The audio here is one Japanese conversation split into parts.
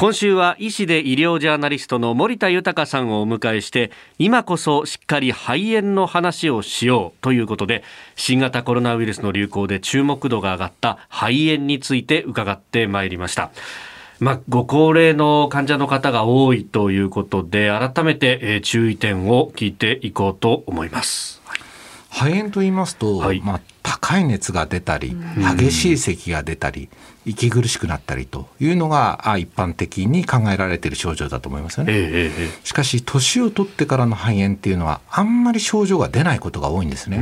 今週は医師で医療ジャーナリストの森田豊さんをお迎えして今こそしっかり肺炎の話をしようということで新型コロナウイルスの流行で注目度が上がった肺炎について伺ってまいりましたまあ、ご高齢の患者の方が多いということで改めて、注意点を聞いていこうと思います。肺炎と言いますと、はい、まあ、高い熱が出たり激しい咳が出たり息苦しくなったりというのが一般的に考えられている症状だと思いますよね、えー、しかし年を取ってからの肺炎っていうのはあんまり症状が出ないことが多いんですね。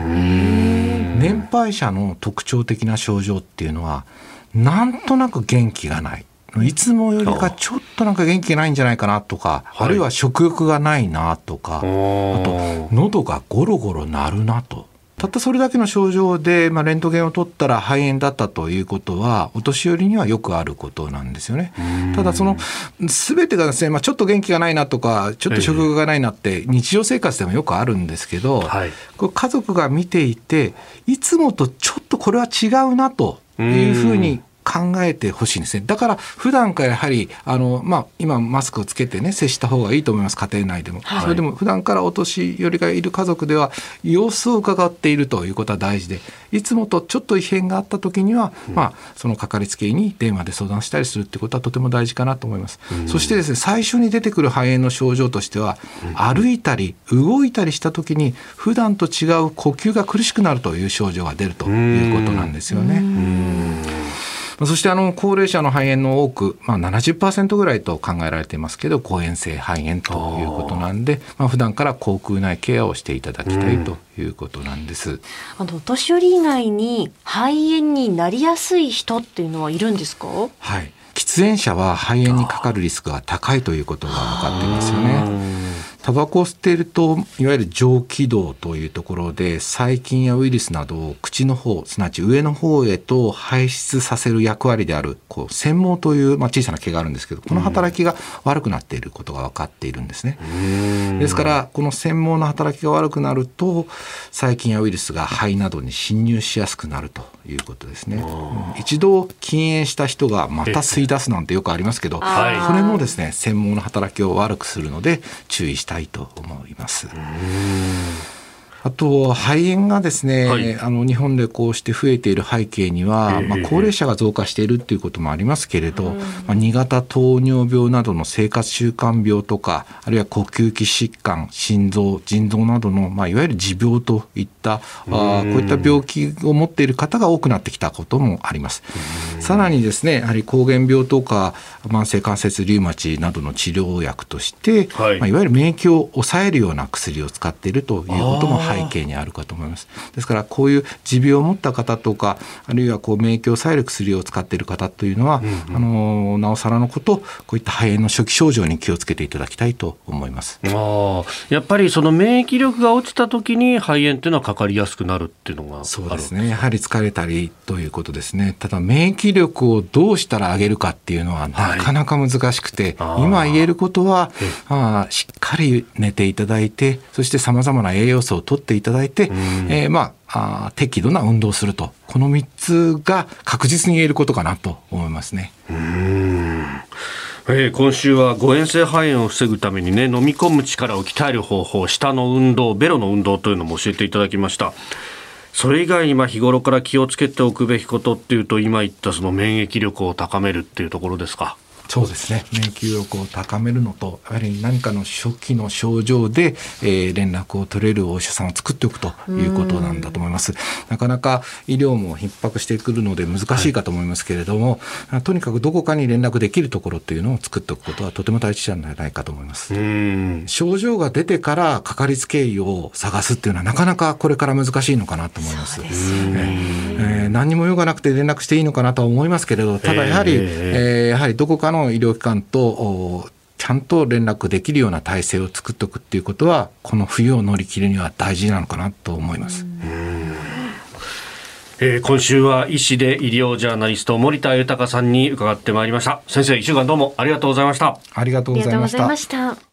年配者の特徴的な症状っていうのはなんとなく元気がないいつもよりかちょっとなんか元気ないんじゃないかなとか、あるいは食欲がないなとか、あと喉がゴロゴロ鳴るなと。たったそれだけの症状で、まあ、レントゲンを取ったら肺炎だったということは、お年寄りにはよくあることなんですよね。ただ、その、すべてがですね、まあ、ちょっと元気がないなとか、ちょっと食欲がないなって、日常生活でもよくあるんですけど、はい、これ家族が見ていて、いつもとちょっとこれは違うなというふうに考えてほしいんですね。だから普段からやはりあの、まあ、今マスクをつけてね接した方がいいと思います。家庭内でも、はい、それでも普段からお年寄りがいる家族では様子を伺っているということは大事でいつもとちょっと異変があった時には、うん、まあ、そのかかりつけ医に電話で相談したりするってことはとても大事かなと思います。うん、そしてですね最初に出てくる肺炎の症状としては、うん、歩いたり動いたりした時に普段と違う呼吸が苦しくなるという症状が出るということなんですよね。そしてあの高齢者の肺炎の多く、まあ70%ぐらいと考えられていますけど抗炎性肺炎ということなんで、まあ普段から口腔内ケアをしていただきたいということなんです。うん、あのお年寄り以外に肺炎になりやすい人っていうのはいるんですか？はい。喫煙者は肺炎にかかるリスクが高いということが分かっていますよね。タバコを吸っているといわゆる上気道というところで細菌やウイルスなどを口の方すなわち上の方へと排出させる役割であるこう繊毛という、まあ、小さな毛があるんですけどこの働きが悪くなっていることが分かっているんですね。ですからこの繊毛の働きが悪くなると細菌やウイルスが肺などに侵入しやすくなるということですね。一度禁煙した人がまた吸い出すなんてよくありますけどそれもですね繊毛の働きを悪くするので注意したいと思います。あと肺炎がですね、はい、あの日本でこうして増えている背景には、まあ、高齢者が増加しているということもありますけれど、まあ、2型糖尿病などの生活習慣病とかあるいは呼吸器疾患心臓腎臓などの、まあ、いわゆる持病といったあこういった病気を持っている方が多くなってきたこともあります。さらにですねやはり膠原病とか慢性関節リウマチなどの治療薬として、はい。まあ、いわゆる免疫を抑えるような薬を使っているということも背景にあるかと思います。ですからこういう持病を持った方とかあるいはこう免疫を抑える薬を使っている方というのは、うんうん、あのなおさらのことこういった肺炎の初期症状に気をつけていただきたいと思います。あやっぱりその免疫力が落ちた時に肺炎というのはかかりやすくなるっていうのがそうですねやはり疲れたりということですね。ただ免疫力をどうしたら上げるかっていうのはなかなか難しくて、はい、今言えることはあしっかり寝ていただいてそしてさまざまな栄養素を取っていただいて、えー、まああ適度な運動をすると。この3つが確実に言えることかなと思いますね。うん。えー、今週は誤嚥性肺炎を防ぐためにね飲み込む力を鍛える方法舌の運動ベロの運動というのも教えていただきました。それ以外にまあ日頃から気をつけておくべきことっていうと今言ったその免疫力を高めるっていうところですかそうですね。免疫力を高めるのとやはり何かの初期の症状で、えー、連絡を取れるお医者さんを作っておくということなんだと思います。なかなか医療も逼迫してくるので難しいかと思いますけれども、はい、とにかくどこかに連絡できるところというのを作っておくことはとても大事じゃないかと思います。症状が出てからかかりつけ医を探すっていうのはなかなかこれから難しいのかなと思います、えー、何にも用がなくて連絡していいのかなとは思いますけれどただやはり、えー、えー、やはりどこかのの医療機関とちゃんと連絡できるような体制を作っておくっていうことはこの冬を乗り切るには大事なのかなと思います。えー、今週は医師で医療ジャーナリスト森田豊さんに伺ってまいりました。先生一週間どうもありがとうございました。ありがとうございました